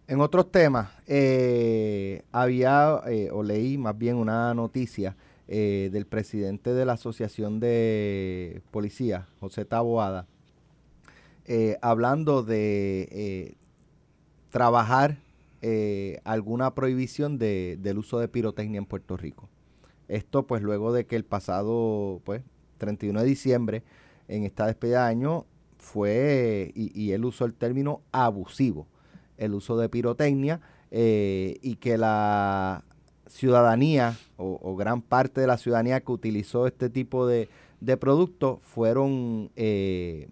En otros temas, eh, había eh, o leí más bien una noticia eh, del presidente de la Asociación de Policía, José Taboada, hablando de trabajar eh, alguna prohibición de- del uso de pirotecnia en Puerto Rico. Esto pues luego de que el pasado pues 31 de diciembre en esta despedida de año fue, y, y él usó el término abusivo, el uso de pirotecnia eh, y que la ciudadanía o, gran parte de la ciudadanía que utilizó este tipo de, de productos fueron, eh,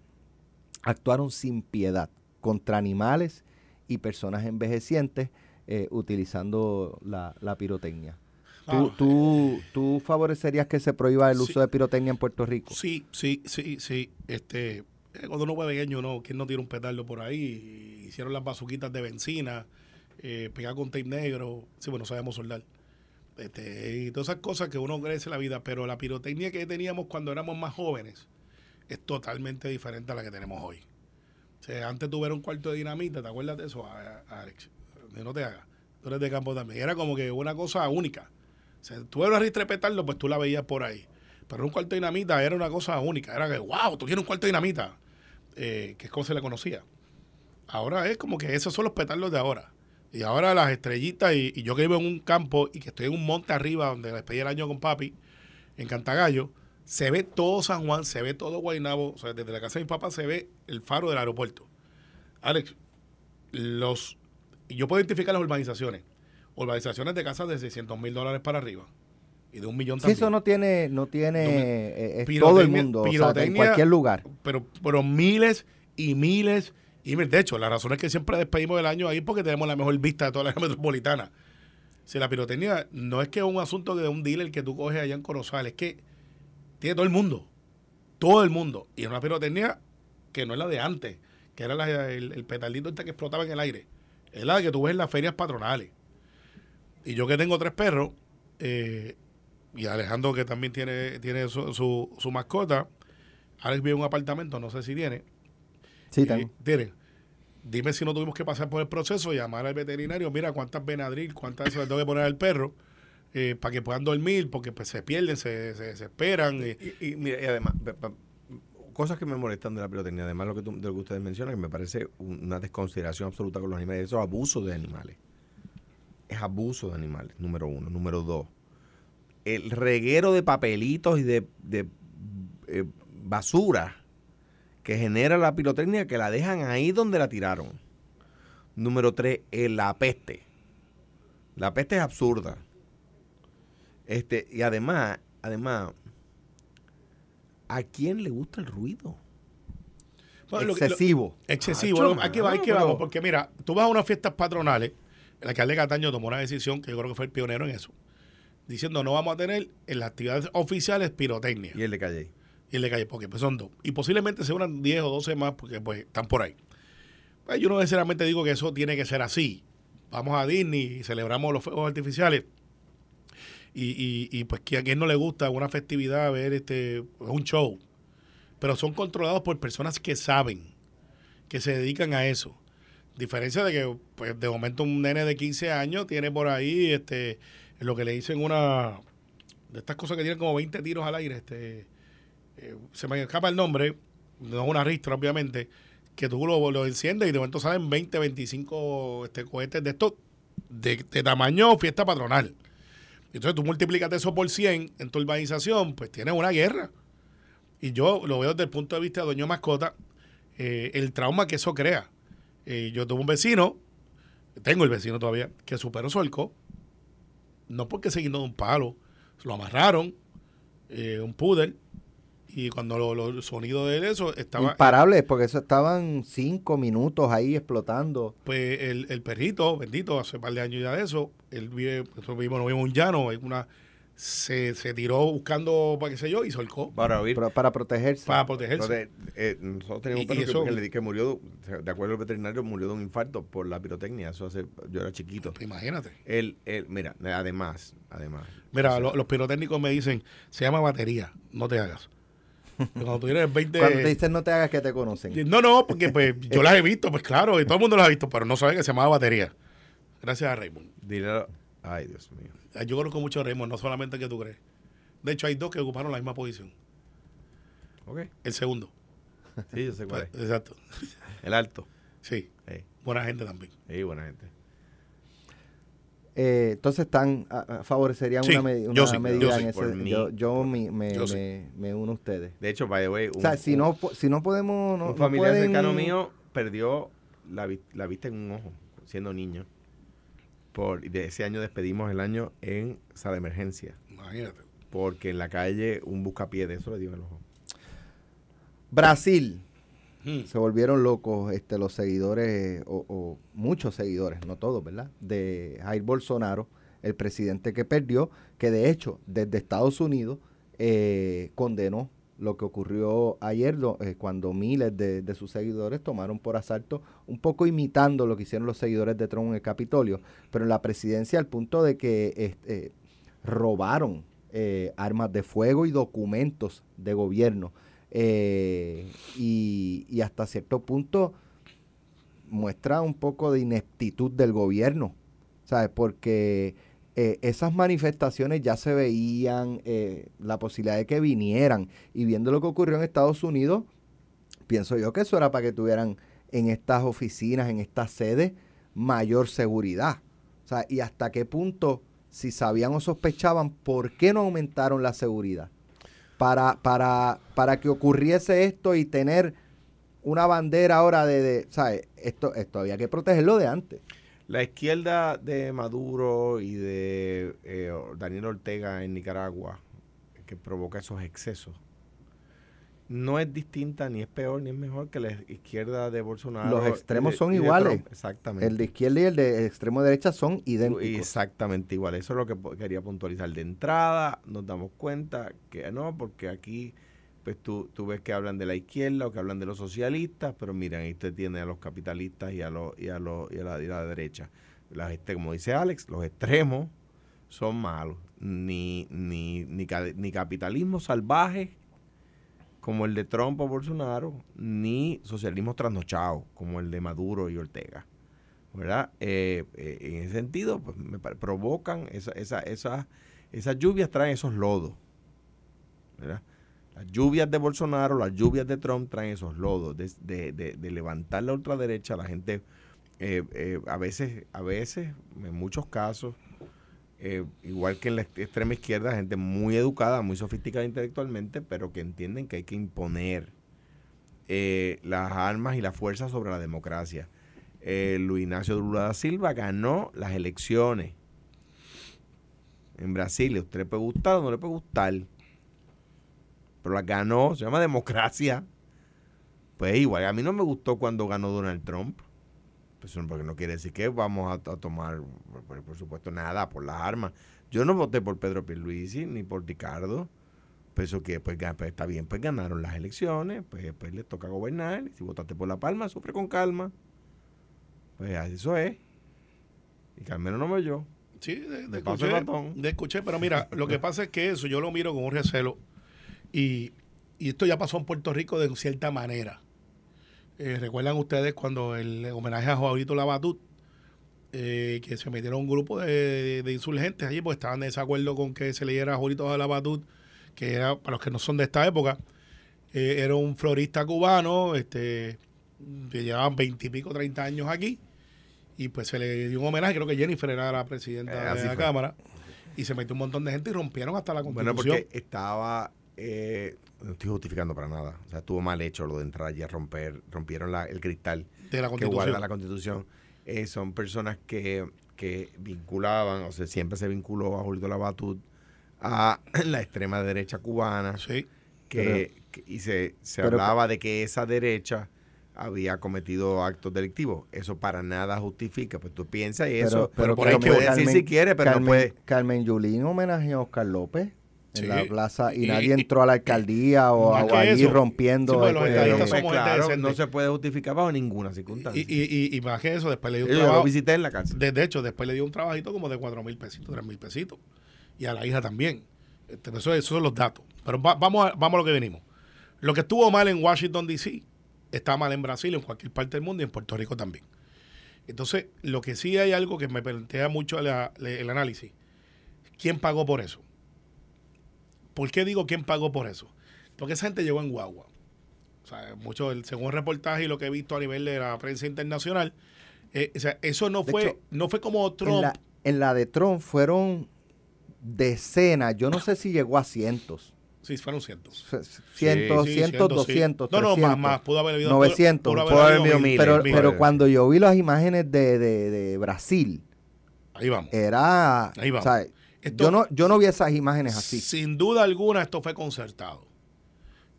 actuaron sin piedad contra animales y personas envejecientes eh, utilizando la, la pirotecnia. ¿Tú, Ah. tú, tú favorecerías que se prohíba el Sí. uso de pirotecnia en Puerto Rico? Sí, sí, sí, sí. Este, eh, cuando uno fue pequeño, ¿no? ¿Quién no tiene un petardo por ahí? Hicieron las bazuquitas de benzina, eh, pegar con tape negro. Sí, bueno, sabemos soldar. Este, y todas esas cosas que uno crece en la vida. Pero la pirotecnia que teníamos cuando éramos más jóvenes es totalmente diferente a la que tenemos hoy. Antes tuve un cuarto de dinamita, ¿te acuerdas de eso, Alex? No te hagas. Tú eres de campo también. Era como que una cosa única. O sea, tú eras ristre petardo, pues tú la veías por ahí. Pero un cuarto de dinamita era una cosa única. Era que, wow, tú tienes un cuarto de dinamita. Eh, que es como se le conocía. Ahora es como que esos son los petardos de ahora. Y ahora las estrellitas, y, y yo que vivo en un campo y que estoy en un monte arriba donde despedí el año con papi, en Cantagallo, se ve todo San Juan, se ve todo Guaynabo, o sea, desde la casa de mi papá se ve el faro del aeropuerto. Alex, los, yo puedo identificar las urbanizaciones. Urbanizaciones de casas de 600 mil dólares para arriba. Y de un millón Si también. eso no tiene, no tiene, No me- eh, es todo el mundo, o sea, en cualquier lugar. pero, pero miles y miles y miles. De hecho, la razón es que siempre despedimos el año ahí porque tenemos la mejor vista de toda la área metropolitana. Si la pirotecnia no es que es un asunto de un dealer que tú coges allá en Corozal, es que tiene todo el mundo. Todo el mundo. Y es una pirotecnia que no es la de antes, que era la- el, el petardito este que explotaba en el aire. Es la que tú ves en las ferias patronales. Y yo que tengo tres perros, eh, y Alejandro que también tiene, tiene su, su, su mascota, Alex vive en un apartamento, no sé si tiene. Sí, tengo. tiene. Dime si no tuvimos que pasar por el proceso, llamar al veterinario, mira cuántas Benadryl, cuántas eso le tengo que poner al perro, eh, para que puedan dormir, porque pues, se pierden, se, se desesperan. eh. Y, y mira, y además, cosas que me molestan de la pirotecnia, además lo que, tú- de lo que ustedes mencionan, que me parece un- una desconsideración absoluta con los animales, eso es abuso de animales. Es abuso de animales, número uno. Número dos, el reguero de papelitos y de, de, eh, basura que genera la pirotecnia que la dejan ahí donde la tiraron. Número tres, eh, la peste. La peste es absurda. Este, y además, además, ¿a quién le gusta el ruido? Bueno, lo- Excesivo. excesivo. Lo- aquí va, aquí mano, vamos, pero- porque mira, tú vas a unas fiestas patronales, el alcalde Cataño tomó una decisión que yo creo que fue el pionero en eso, diciendo no vamos a tener en las actividades oficiales pirotecnia. Y el de Calle. y el de calle, porque pues son dos. Y posiblemente se unan 10 o 12 más, porque pues están por ahí. Pues yo no necesariamente digo que eso tiene que ser así. Vamos a Disney y celebramos los fuegos artificiales. Y, y, pues que a quien no le gusta una festividad, ver este un show. Pero son controlados por personas que saben, que se dedican a eso. Diferencia de que, pues, de momento un nene de 15 años tiene por ahí este lo que le dicen una de estas cosas que tienen como 20 tiros al aire, este eh, se me escapa el nombre, no es una ristra, obviamente, que tú lo, lo enciendes y de momento salen 20, 25 este, cohetes de estos de tamaño fiesta patronal. Entonces tú multiplicas eso por 100 en tu urbanización, pues tienes una guerra. Y yo lo veo desde el punto de vista de dueño mascota, eh, el trauma que eso crea. Eh, yo tuve un vecino, tengo el vecino todavía, que superó su arco, no porque se de un palo, lo amarraron, eh, un pudel, y cuando lo, lo- el sonido de eso estaba... Imparables, porque eso estaban cinco minutos ahí explotando. Pues el, el perrito, bendito, hace un par de años ya de eso, él vive, nosotros vivimos, no vivimos en un llano, una, se, se tiró buscando, para qué sé yo, y solcó Para oír. Para, para protegerse. para protegerse. Entonces, eh, nosotros teníamos un perro que- que, le di- que murió, de acuerdo al veterinario, murió de un infarto por la pirotecnia. Eso hace, yo era chiquito. Pues imagínate. El, el, mira, además, además. Mira, o sea, lo- los pirotécnicos me dicen, se llama batería, no te hagas. Cuando tú tienes 20... Cuando te dicen no te hagas que te conocen. No, no, porque pues yo las he visto, pues claro, y todo el mundo las ha visto, pero no sabe que se llamaba batería. Gracias a Raymond. dile ay, Dios mío. Yo conozco mucho a Raymond, no solamente que tú crees. De hecho, hay dos que ocuparon la misma posición. Ok. El segundo. Sí, yo sé cuál es. Exacto. El alto. Sí, Sí, buena gente también. sí, buena gente. Eh, entonces están a- a- favorecerían Sí, una, me- yo una sí, medida yo en sí, ese. mí. yo yo me, me, Yo sí. me- me uno a ustedes. De hecho, by the way, un, o sea, si un- no, si no podemos. No, un no familiar pueden- cercano mío perdió la, vi- la vista en un ojo, siendo niño. Por, de ese año despedimos el año en sala de emergencia. Imagínate. Porque en la calle un buscapié de eso le dio en el ojo. Brasil. Hmm. Se volvieron locos este, los seguidores, o, muchos seguidores, no todos, ¿verdad? De Jair Bolsonaro, el presidente que perdió, que de hecho desde Estados Unidos eh, condenó lo que ocurrió ayer eh, cuando miles de, de sus seguidores tomaron por asalto, un poco imitando lo que hicieron los seguidores de Trump en el Capitolio, pero en la presidencia al punto de que este, robaron eh, armas de fuego y documentos de gobierno. Eh, y, hasta cierto punto muestra un poco de ineptitud del gobierno, ¿sabes? Porque eh, esas manifestaciones ya se veían, eh, la posibilidad de que vinieran, y viendo lo que ocurrió en Estados Unidos, pienso yo que eso era para que tuvieran en estas oficinas, en estas sedes, mayor seguridad. O sea, y hasta qué punto, si sabían o sospechaban, ¿por qué no aumentaron la seguridad? Para, para, para que ocurriese esto y tener una bandera ahora de, de ¿sabes? Esto, esto había que protegerlo de antes. La izquierda de Maduro y de eh, Daniel Ortega en Nicaragua, que provoca esos excesos, no es distinta, ni es peor, ni es mejor que la izquierda de Bolsonaro. Los extremos de- son de iguales. Trump. Exactamente. El de izquierda y el de extremo derecha son idénticos. Exactamente igual. Eso es lo que quería puntualizar. De entrada nos damos cuenta que no, porque aquí pues tú, tú ves que hablan de la izquierda o que hablan de los socialistas, pero miren, ahí usted tiene a los capitalistas y a, los, y a, los, y a, la, y a la derecha. Las, como dice Alex, los extremos son malos. Ni, ni, ni, ni capitalismo salvaje como el de Trump o Bolsonaro, ni socialismo trasnochado como el de Maduro y Ortega. ¿verdad? Eh, eh, en ese sentido, pues me provocan esa, esa, esa- esas lluvias traen esos lodos, ¿verdad? Las lluvias de Bolsonaro, las lluvias de Trump traen esos lodos de, de- de- levantar la ultraderecha. La gente, eh, a veces, a veces, en muchos casos, eh, igual que en la ex- extrema izquierda, gente muy educada, muy sofisticada intelectualmente, pero que entienden que hay que imponer eh, las armas y la fuerza sobre la democracia. Eh, Luis Ignacio Lula da Silva ganó las elecciones en Brasil. Usted le puede gustar o no le puede gustar, pero las ganó, se llama democracia. Pues igual, a mí no me gustó cuando ganó Donald Trump. Pues eso porque no quiere decir que vamos a, a tomar, por, por supuesto, nada por las armas. Yo no voté por Pedro Pierluisi ni por Ricardo. Pues eso que pues, pues, está bien, pues ganaron las elecciones, pues pues les toca gobernar. Si votaste por La Palma, sufre con calma. Pues eso es. Y Carmelo no me oyó. Sí, de, de escuché, de escuché, pero mira, lo que pasa es que eso yo lo miro con un recelo y, y esto ya pasó en Puerto Rico de cierta manera. Eh, ¿Recuerdan ustedes cuando el homenaje a Joaquito Labatut, eh, que se metieron un grupo de, de insurgentes allí porque estaban de desacuerdo con que se le diera a Joaquito Labatut, que era, para los que no son de esta época, eh, era un florista cubano, este, que llevaban veintipico, treinta años aquí, y pues se le dio un homenaje, creo que Jennifer era la presidenta de la fue. Cámara, y se metió un montón de gente y rompieron hasta la Bueno, constitución. porque estaba. eh, no estoy justificando para nada. O sea, estuvo mal hecho lo de entrar allí a romper. Rompieron la- el cristal de la que guarda la constitución. Eh, son personas que, que vinculaban, o sea, siempre se vinculó a Julio Labatut a la extrema derecha cubana. Sí. que, que- y se, se pero- hablaba de que esa derecha había cometido actos delictivos. Eso para nada justifica. Pues tú piensas y eso, pero por ahí que decir si quieres, pero Carmen, no puede. Carmen Yulín homenajeó a Oscar López en Sí. la plaza y, Y- nadie entró a la alcaldía o, allí eso, rompiendo. sí, los somos claro, decente. no se puede justificar bajo ninguna circunstancia. Y, y, y, y más que eso, después le dio un Yo, yo lo visité en la cárcel. De, de hecho, después le dio un trabajito como de cuatro mil pesitos, tres mil pesitos. Y a la hija también. Este, eso, esos son los datos. Pero va- vamos, a, vamos a lo que venimos. Lo que estuvo mal en Washington, D.C., está mal en Brasil, en cualquier parte del mundo y en Puerto Rico también. Entonces, lo que sí hay algo que me plantea mucho la- el análisis. ¿Quién pagó por eso? ¿Por qué digo quién pagó por eso? Porque esa gente llegó en guagua. O sea, mucho, según el reportaje y lo que he visto a nivel de la prensa internacional, eh, o sea, eso no De fue, hecho, no fue como en, Trump. la, en la de Trump fueron decenas, yo no sé si llegó a cientos. Sí, fueron cientos. Cientos, Sí, cientos, cientos, sí. doscientos, No, no, más, 300. más. Pudo haber habido. 900, pudo pudo haber habido mil, miles, Pero, mil. pero cuando yo vi las imágenes de, de- de Brasil, Ahí vamos. era... Ahí vamos. o sea, Esto- yo, no, yo no vi esas imágenes así. Sin duda alguna, esto fue concertado.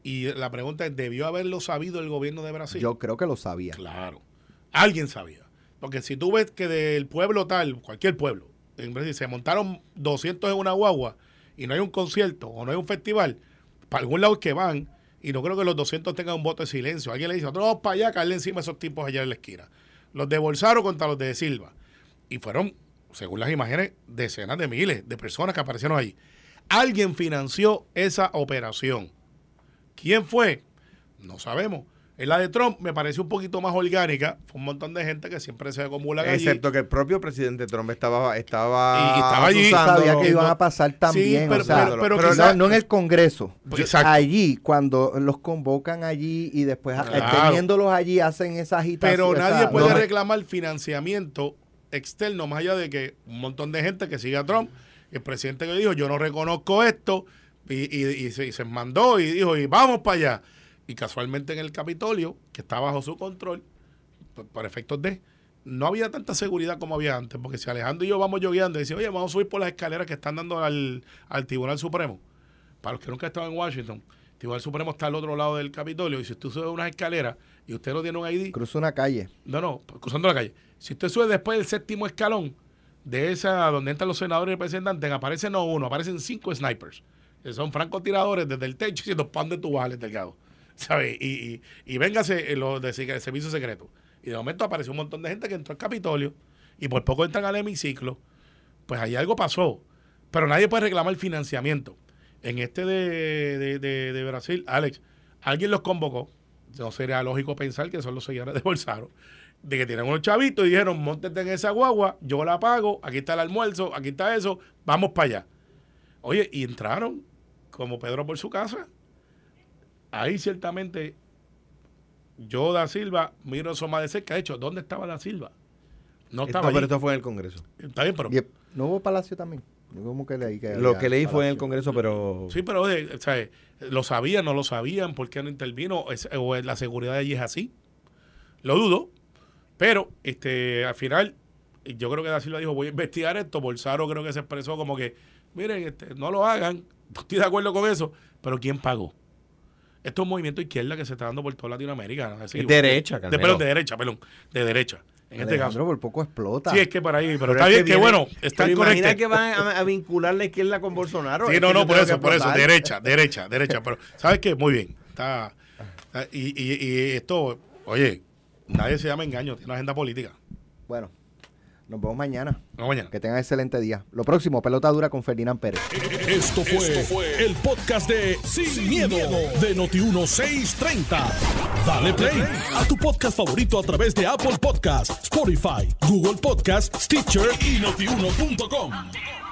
Y la pregunta es: ¿debió haberlo sabido el gobierno de Brasil? Yo creo que lo sabía. Claro. Alguien sabía. Porque si tú ves que del pueblo tal, cualquier pueblo, en Brasil se montaron 200 en una guagua y no hay un concierto o no hay un festival, para algún lado es que van y no creo que los 200 tengan un voto de silencio. Alguien le dice, nosotros vamos para allá, caerle encima a esos tipos allá en la esquina. Los de Bolsaro contra los de Silva. Y fueron, según las imágenes, decenas de miles de personas que aparecieron allí. Alguien financió esa operación. ¿Quién fue? No sabemos. En la de Trump me pareció un poquito más orgánica. Fue un montón de gente que siempre se acumula allí. Excepto que el propio presidente Trump estaba estaba, Y estaba allí. sabía que iban a pasar también. pero- o sea, pero- pero pero quizá- no, no en el Congreso. Pues, exacto. Allí, cuando los convocan allí y después Claro. teniéndolos allí hacen esa agitación. Pero esa- nadie puede no, reclamar financiamiento externo, más allá de que un montón de gente que sigue a Trump, el presidente que dijo, yo no reconozco esto, y, se, mandó y dijo, y vamos para allá. Y casualmente en el Capitolio, que está bajo su control, por, efectos de, no había tanta seguridad como había antes, porque si Alejandro y yo vamos yogueando y oye, vamos a subir por las escaleras que están dando al, al Tribunal Supremo, para los que nunca estaban en Washington, el Tribunal Supremo está al otro lado del Capitolio, y si usted sube unas escaleras y usted no tiene un ID, Cruza una calle. no, no, cruzando la calle. Si usted sube después del séptimo escalón de esa donde entran los senadores y representantes, aparecen no uno, aparecen cinco snipers. Que son francotiradores desde el techo diciendo pan de tu vale, delgado. ¿Sabes? Y, y, y véngase en los de servicio secreto. Y de momento apareció un montón de gente que entró al Capitolio y por poco entran al hemiciclo. Pues ahí algo pasó. Pero nadie puede reclamar financiamiento. En este de, de, de- de Brasil, Alex, alguien los convocó. No sería lógico pensar que son los señores de Bolsaro. De que tienen unos chavitos y dijeron, montate en esa guagua, yo la pago, aquí está el almuerzo, aquí está eso, vamos para allá. Oye, y entraron como Pedro por su casa. Ahí ciertamente yo da Silva miro eso más de cerca. De hecho, ¿dónde estaba da Silva? No Esto, estaba pero allí. esto fue en el Congreso. Está bien, pero Y, no hubo palacio también. Yo como que leí que Lo que leí fue en el. Congreso, pero Sí, pero oye, o sea, lo sabían, no lo sabían, ¿por qué no intervino? Es- o la seguridad de allí es así. Lo dudo, pero este al final yo creo que Da Silva dijo, voy a investigar esto. Bolsaro creo que se expresó como que, miren, este, no lo hagan, estoy de acuerdo con eso, pero ¿quién pagó? Esto es un movimiento izquierda que se está dando por toda Latinoamérica. ¿no? Así, Es derecha, de, perdón, de derecha, perdón, de derecha. En este caso. por poco explota. Sí, es que para ahí, pero, Pero está es bien que, viene- bueno, está pero imagina correcto. que van a, a vincular la izquierda con Bolsonaro. Sí, no, no, por eso, por eso, derecha, derecha, derecha. Pero, ¿sabes qué? Muy bien. Está, está- y, y, y esto, oye, nadie se llama engaño, tiene una agenda política. Bueno, Nos vemos mañana. No, mañana. Que tengan excelente día. Lo próximo, pelota dura con Ferdinand Pérez. Esto fue, el podcast de Sin, miedo, de Noti1630. Dale play a tu podcast favorito a través de Apple Podcasts, Spotify, Google Podcasts, Stitcher y notiuno.com.